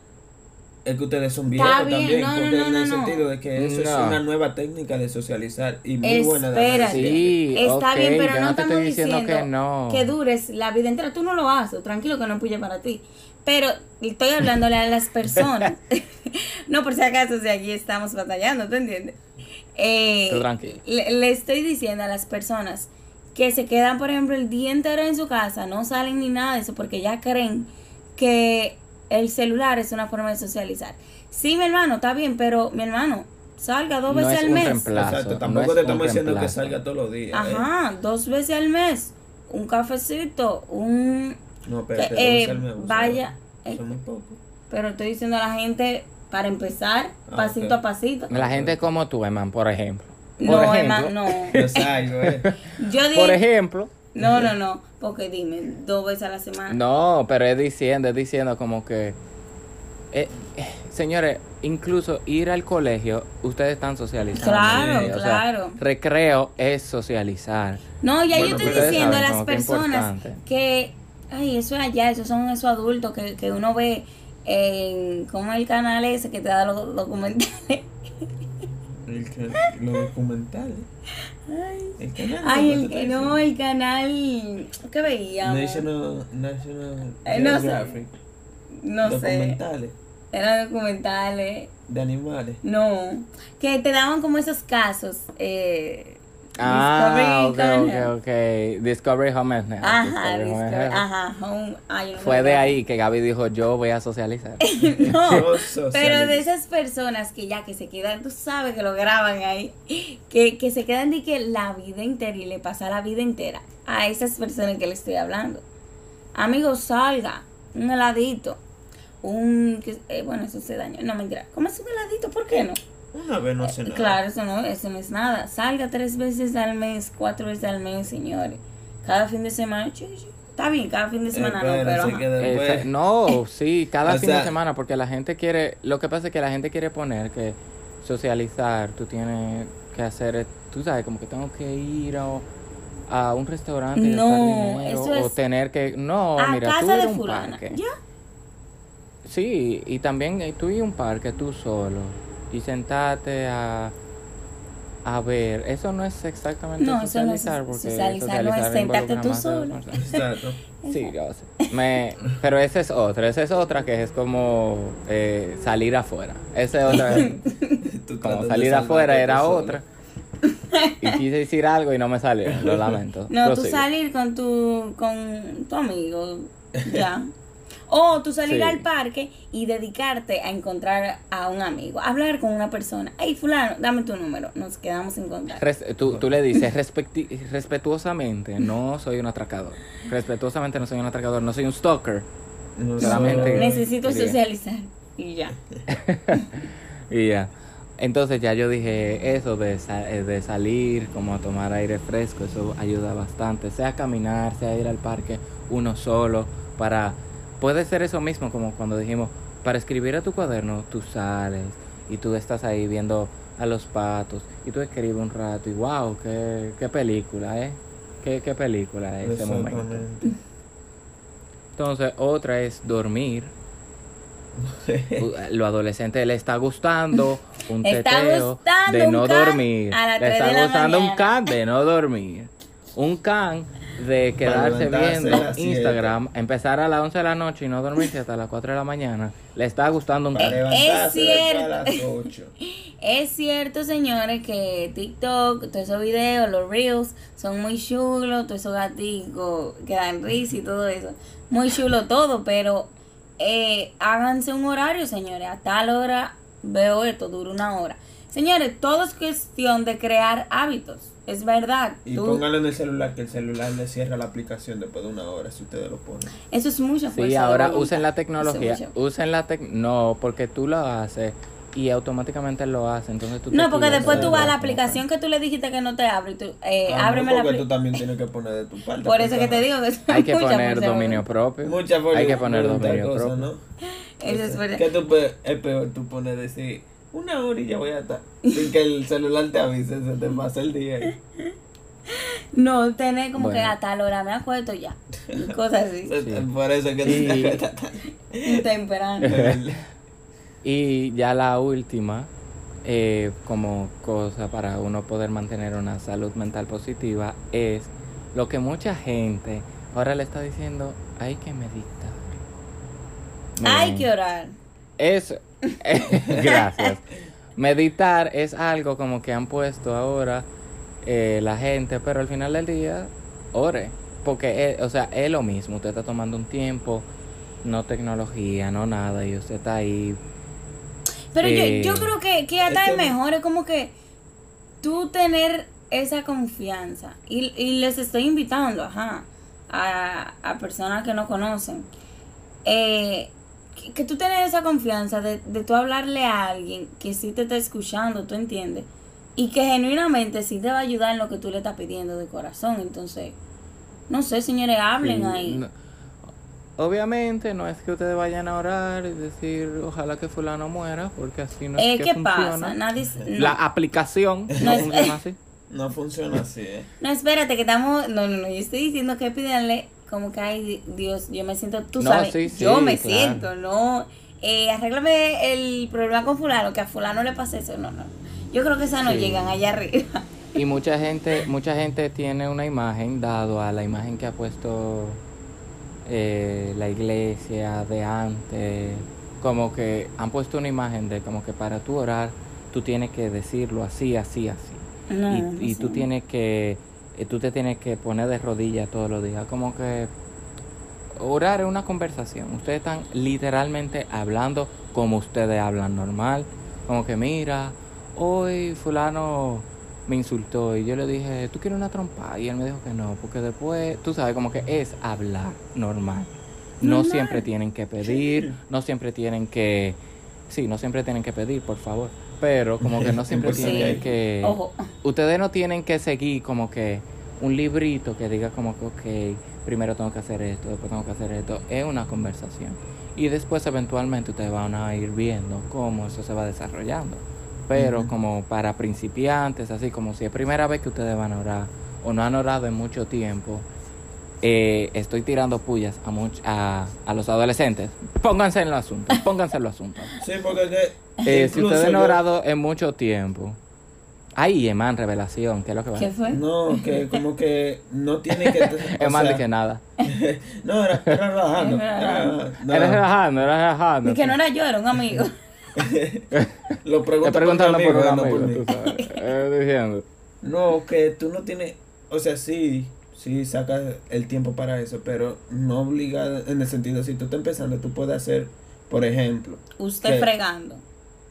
es que ustedes son viejos bien, también, no, porque no, en el sentido de que eso es una nueva técnica de socializar y muy buena. de Espérate. Sí, está bien, pero no no te estamos diciendo diciendo que no. que dures la vida entera. Tú no lo haces, tranquilo que no puye para ti. Pero estoy hablándole a las personas. no, por si acaso, si aquí estamos batallando, ¿tú entiendes? Eh, tranquilo. Le, le estoy diciendo a las personas que se quedan, por ejemplo, el día entero en su casa, no salen ni nada de eso, porque ya creen que el celular es una forma de socializar. Sí, mi hermano, está bien, pero mi hermano, salga dos No veces es al un mes. reemplazo. Exacto, no tampoco es te estamos diciendo que salga todos los días. ¿eh? Ajá, dos veces al mes. Un cafecito, un... No, espérate, que, eh, dos al mes, vaya, eh. Son muy pocos. Pero estoy diciendo a la gente, para empezar, Ah, pasito a pasito. La gente como tú, Eman, por ejemplo. Por No, ejemplo, hermano, no. Yo salgo, eh. Yo Por dije... ejemplo, No, no, no, porque dime, dos veces a la semana. No, pero es diciendo, es diciendo como que, eh, eh, señores, incluso ir al colegio, ustedes están socializando. Claro, ¿sí? O sea, claro. recreo es socializar. No, ya Bueno, yo estoy diciendo a las personas que, ay, eso es allá, esos son esos adultos que, que uno ve en, como el canal ese que te da los documentales. El que- los documentales. El canal. Ay, ¿no? el que no, el canal que veíamos. National, National Eh, no sé. Geographic. No sé, documentales eran documentales. de animales. No, que te daban como esos casos. Eh, Ah, ok, Discovery ok, Channel. ok. Discovery Home and Health, Ajá, Discovery Home and Discovery- Health. ajá, home- ay, yo no Fue de ahí que Gaby dijo, yo voy a socializar. No, Yo socializo. pero de esas personas que ya que se quedan, tú sabes que lo graban ahí, que, que se quedan de que la vida entera y le pasa la vida entera a esas personas que le estoy hablando. Amigo, salga, un heladito, un, eh, bueno, eso se daña, no mentira, ¿cómo es un heladito? ¿Por qué no? Una vez no sé nada. Claro, eso no, eso no es nada. Salga tres veces al mes, cuatro veces al mes, señores. Cada fin de semana, chi, chi. está bien, cada fin de semana no, pero... después- no, sí, cada O fin de semana, porque la gente quiere, lo que pasa es que la gente quiere poner que socializar, tú tienes que hacer, eh, tú sabes, como que tengo que ir a, a un restaurante y No, gastar dinero, eso o es tener que, no, a mira, tú casa de un fulana. parque. Ya. Sí, y también eh, tú a un parque tú solo y sentarte a, A ver, eso no es exactamente No, eso no es socializar, porque socializar, no es socializar sentarte tú solo. Exacto. Sí, yo sé. Me, pero esa es otra, esa es otra que es como eh, salir afuera. Esa es otra. Tú como salir afuera tú era otra. Y quise decir algo y no me salió, lo lamento. No, tú Prosigue. salir con tu, con tu amigo, ya. O tú salir Sí. al parque y dedicarte a encontrar a un amigo. Hablar con una persona. Hey, fulano, dame tu número. Nos quedamos en contacto. Res- tú, tú le dices respetuosamente, no soy un atracador. Respetuosamente no soy un atracador, no soy un stalker. No Solamente- solo- Necesito Quería. socializar. Y ya. Y ya. Entonces ya yo dije eso de, eh, de salir, como a tomar aire fresco, eso ayuda bastante. Sea caminar, sea ir al parque uno solo, para... Puede ser eso mismo, como cuando dijimos, para escribir a tu cuaderno, tú sales y tú estás ahí viendo a los patos y tú escribes un rato y wow, qué, qué película, ¿eh? Qué, qué película ese momento. Entonces, otra es dormir. Lo adolescente le está gustando un Está teteo gustando de un no can dormir. a las Le está de la gustando un can de no dormir. Un can de quedarse viendo. Instagram, empezar a las 11 de la noche y no dormirse hasta las 4 de la mañana. Le está gustando un levantarse es a las cierto. 8. Es cierto, señores, que TikTok, todos esos videos, los reels, son muy chulos, todos esos gaticos que dan risa y todo eso. Muy chulo todo, pero eh, háganse un horario, señores. A tal hora veo esto, dura una hora. Señores, todo es cuestión de crear hábitos. Es verdad. Y Tú- póngalo en el celular, que el celular le cierra la aplicación después de una hora si ustedes lo ponen. eso es mucha fuerza. Sí, ahora usen la es tecnología. Usen la tec No, porque tú lo haces y automáticamente lo hace. Entonces tú No, porque después de tú vas a la aplicación que tú le dijiste que no te abre y tú, eh, Ah, no, ábreme la porque tú aplicación. también tienes que poner de tu parte. Por eso que te digo que Hay que poner dominio propio. Mucha Hay que poner dominio cosa, propio. ¿no? Eso es verdad. Que tú es peor tú pones decir una hora y ya voy a estar. Sin que el celular te avise, se te pasa el día. ahí. No, tener como que a tal hora me acuesto ya. Y cosas así. Sí. Por eso es que Y- te Temprano. Y ya la última, eh, como cosa para uno poder mantener una salud mental positiva, es lo que mucha gente ahora le está diciendo, hay que meditar. Hay que orar. Es, gracias. Meditar es algo como que han puesto ahora eh, la gente, pero al final del día, ore. Porque, es- o sea, es lo mismo. Usted está tomando un tiempo, no tecnología, no nada, y usted está ahí. Pero Eh, yo, yo creo que, que hasta es mejor, es como que tú tener esa confianza. Y, y les estoy invitando, ajá, a, a personas que no conocen. Eh, que, que tú tenés esa confianza de, de tú hablarle a alguien que sí te está escuchando, tú entiendes. Y que genuinamente sí te va a ayudar en lo que tú le estás pidiendo de corazón. Entonces, no sé, señores, hablen Sí, ahí. no- obviamente no es que ustedes vayan a orar y decir ojalá que fulano muera, porque así no es Eh, que ¿Qué funciona. pasa? Nadie, s- no. La aplicación no, No es- funciona así. No funciona así, ¿eh? No, espérate, que estamos. No, no, no. Yo estoy diciendo que pídanle como que, ay, Dios, yo me siento. Tú No, sabes, sí, sí, yo me claro. siento, no. Eh, arréglame el problema con Fulano, que a Fulano le pase eso. No, no. Yo creo que esas no Sí. llegan allá arriba. Y mucha gente, mucha gente tiene una imagen dado a la imagen que ha puesto eh, la iglesia de antes, como que han puesto una imagen de como que para tú orar tú tienes que decirlo así, así, así. No, y y tú tienes que, eh, tú te tienes que poner de rodillas todos los días, como que orar es una conversación. Ustedes están literalmente hablando como ustedes hablan normal, como que mira, hoy fulano me insultó y yo le dije, ¿tú quieres una trompa? Y él me dijo que no, porque después, tú sabes, como que es hablar normal. No Normal. siempre tienen que pedir, no siempre tienen que, sí, no siempre tienen que pedir, por favor, pero como que no siempre Sí. tienen que, Ojo. ustedes no tienen que seguir como que un librito que diga como que, ok, primero tengo que hacer esto, después tengo que hacer esto, es una conversación. Y después eventualmente ustedes van a ir viendo cómo eso se va desarrollando. Pero como para principiantes, así como si es primera vez que ustedes van a orar o no han orado en mucho tiempo, eh, estoy tirando pullas a, much- a, a los adolescentes. Pónganse en el asunto, pónganse en el asunto. Sí, porque es que Eh, si ustedes no han orado en mucho tiempo, Ay, Eman, revelación, ¿qué es lo que va? ¿Qué fue? No, que como que no tiene que... Eman, sea, de que nada. No, era, era relajando. Es relajando. Era- no, relajando. Y que no era yo, era un amigo. Lo Te pregunto preguntando por, mi por un amigo, no amigo, por tú mí. sabes. Eh, diciendo. No, que tú no tienes, o sea, sí, sí sacas el tiempo para eso, pero no obligado en el sentido, si tú estás empezando, tú puedes hacer, por ejemplo, Usted fregando.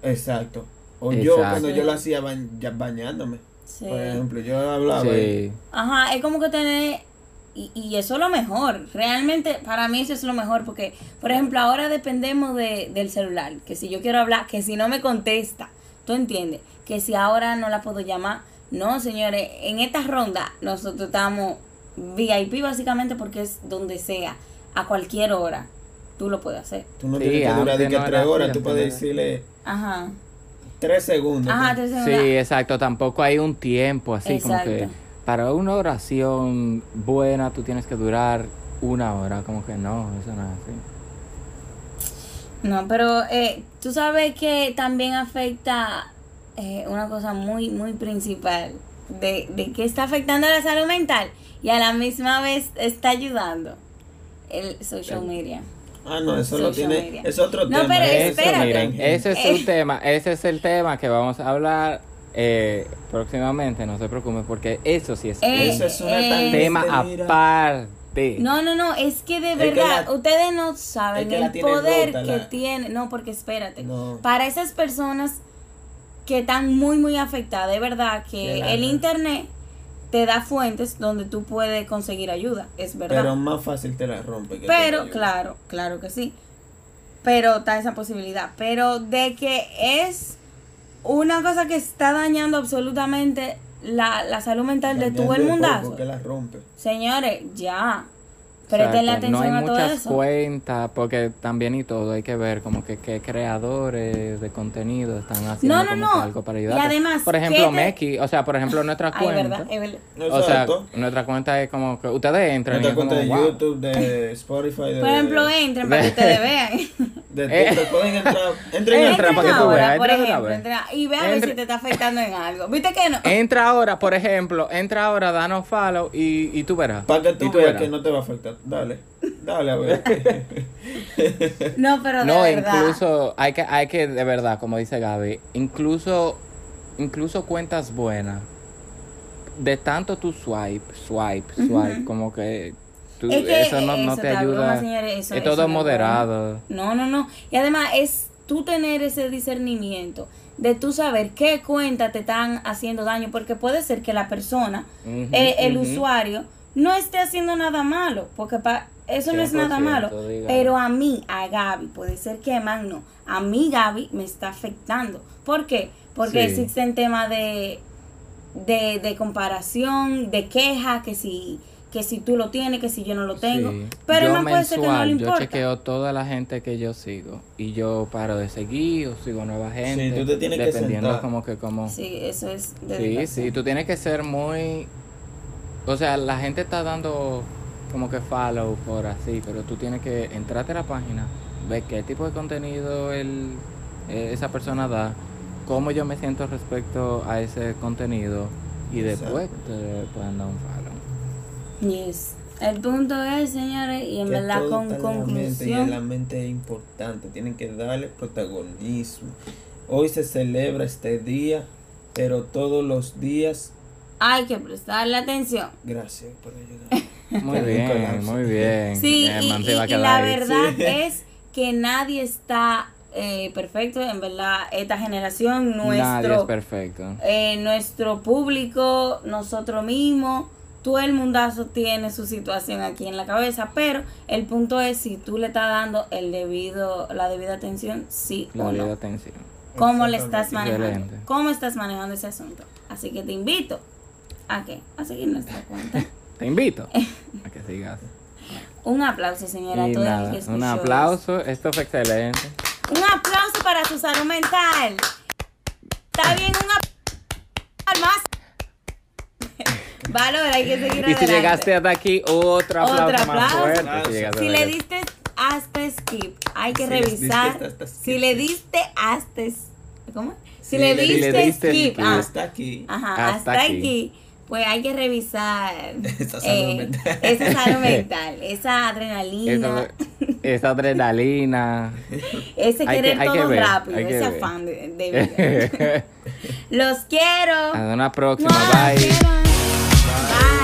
exacto, o yo cuando yo lo hacía ba- ya bañándome, Sí. por ejemplo, yo hablaba y- Sí. Ajá, es como que tener. Y, y eso es lo mejor. Realmente, para mí eso es lo mejor. Porque, por ejemplo, ahora dependemos de, del celular. Que si yo quiero hablar, que si no me contesta. ¿Tú entiendes? Que si ahora no la puedo llamar. No, señores, en esta ronda nosotros estamos VIP básicamente porque es donde sea, a cualquier hora. Tú lo puedes hacer. tú no Sí, tienes que durar de que no tres horas, tú puedes decirle Ajá. Tres segundos. Ajá, Sí, exacto. Tampoco hay un tiempo así como que para una oración buena tú tienes que durar una hora. Como que no, eso no es así. No, pero eh, tú sabes que también afecta eh, una cosa muy, muy principal de, de que está afectando a la salud mental y a la misma vez está ayudando el social media. Ah, no, eso lo tiene, media. es otro No, tema. pero eso espérate. miren, ese es Eh. un tema, ese es el tema que vamos a hablar eh, próximamente, no se preocupen, porque eso sí es Eh, Eso es una eh, tema mira. aparte. No, no, no, es que de Es que verdad, la- ustedes no saben el poder rota, que la- tiene. No, porque espérate. No. Para esas personas que están muy, muy afectadas, de verdad que el internet te da fuentes donde tú puedes conseguir ayuda, es verdad. Pero más fácil te la rompe. que Pero, claro, claro que sí. Pero está esa posibilidad. Pero de que es una cosa que está dañando absolutamente la, la salud mental de todo el Dañando mundazo. poco la atención no hay a todo muchas eso. cuentas, porque también y todo hay que ver como que qué creadores de contenido están haciendo No, no, como no. algo para Y ayudar. además, por ¿qué ejemplo, te- Meki, o sea, por ejemplo, nuestra Ay, cuenta. verdad, es. O sea, nuestra cuenta es como que ustedes entran y Nuestra es como, cuenta de wow. YouTube, de Spotify, de, Por ejemplo, entren para que ustedes vean. de TikTok, pueden entrar. Entren Eh, en entra para que tú veas, por de ejemplo, entra- y vean a ver si te está afectando en algo. ¿Viste que no? Entra ahora, por ejemplo, entra ahora, danos follow y, y tú verás. Para que Y tú veas que no te va a afectar. Dale, dale a ver. No, pero de No, verdad. incluso hay que, hay que, de verdad, como dice Gaby, incluso, incluso cuentas buenas, de tanto tu swipe, swipe, swipe, como que tú- Es que eso no, no eso te te ayuda. broma, señores, eso- es todo moderado. No, no, no. Y además es tú tener ese discernimiento de tú saber qué cuentas te están haciendo daño, porque puede ser que la persona, eh, el usuario, no esté haciendo nada malo, porque pa- eso no es nada 100%, malo. diga. Pero a mí, a Gaby, puede ser que a Man no, a mí Gaby me está afectando. ¿Por qué? Porque Sí. existen temas de, de, de comparación, de queja, que si, que si tú lo tienes, que si yo no lo tengo. Sí. Pero yo man puede ser que no le mensual, importa. Yo chequeo toda la gente que yo sigo y yo paro de seguir o sigo nueva gente. tú te tienes que dependiendo sentar. como que como. Sí, eso es Sí, sí, tú tienes que ser muy... O sea, la gente está dando como que follow por así, pero tú tienes que entrarte a la página, ver qué tipo de contenido el, eh, esa persona da, cómo yo me siento respecto a ese contenido y después te pueden dar un follow. Yes. El punto es, señores, y en Que verdad todo con está en la mente y en conclusión, la mente es importante. Tienen que darle protagonismo. Hoy se celebra este día, pero todos los días. Hay que prestarle atención. Gracias por ayudar. Muy bien, muy bien. Sí, El y, y- la verdad Sí. es que nadie está eh, perfecto, en verdad, esta generación, Nadie es nuestro, perfecto. eh, nuestro público, nosotros mismos, todo el mundazo tiene su situación aquí en la cabeza, pero el punto es si tú le estás dando el debido, la debida atención, sí La o debida no. atención. ¿Cómo le estás manejando? Excelente. ¿Cómo estás manejando ese asunto? Así que te invito a que a seguir nuestra cuenta. Te invito a que sigas. Un aplauso, señora, Y el que un aplauso. Esto fue excelente. Un aplauso para su salud mental. Está bien, un aplauso más. Valor, hay que seguir Y si adelante. llegaste hasta aquí, otro aplauso, Otro más aplauso. fuerte. Si, hasta le diste hasta skip, hay que Si revisar. hasta skip, Si le diste hasta ¿Cómo? Si le le diste, diste skip, skip. ah, Está aquí. ajá, Hasta hasta, aquí. aquí. Pues hay que revisar Esa salud eh, mental. esa salud mental, esa adrenalina, Esa, esa adrenalina. ese hay que- querer que todo ver, rápido, hay que ese ver. afán de, de vida. Los quiero. Hasta una próxima. Mua, Bye. quiero.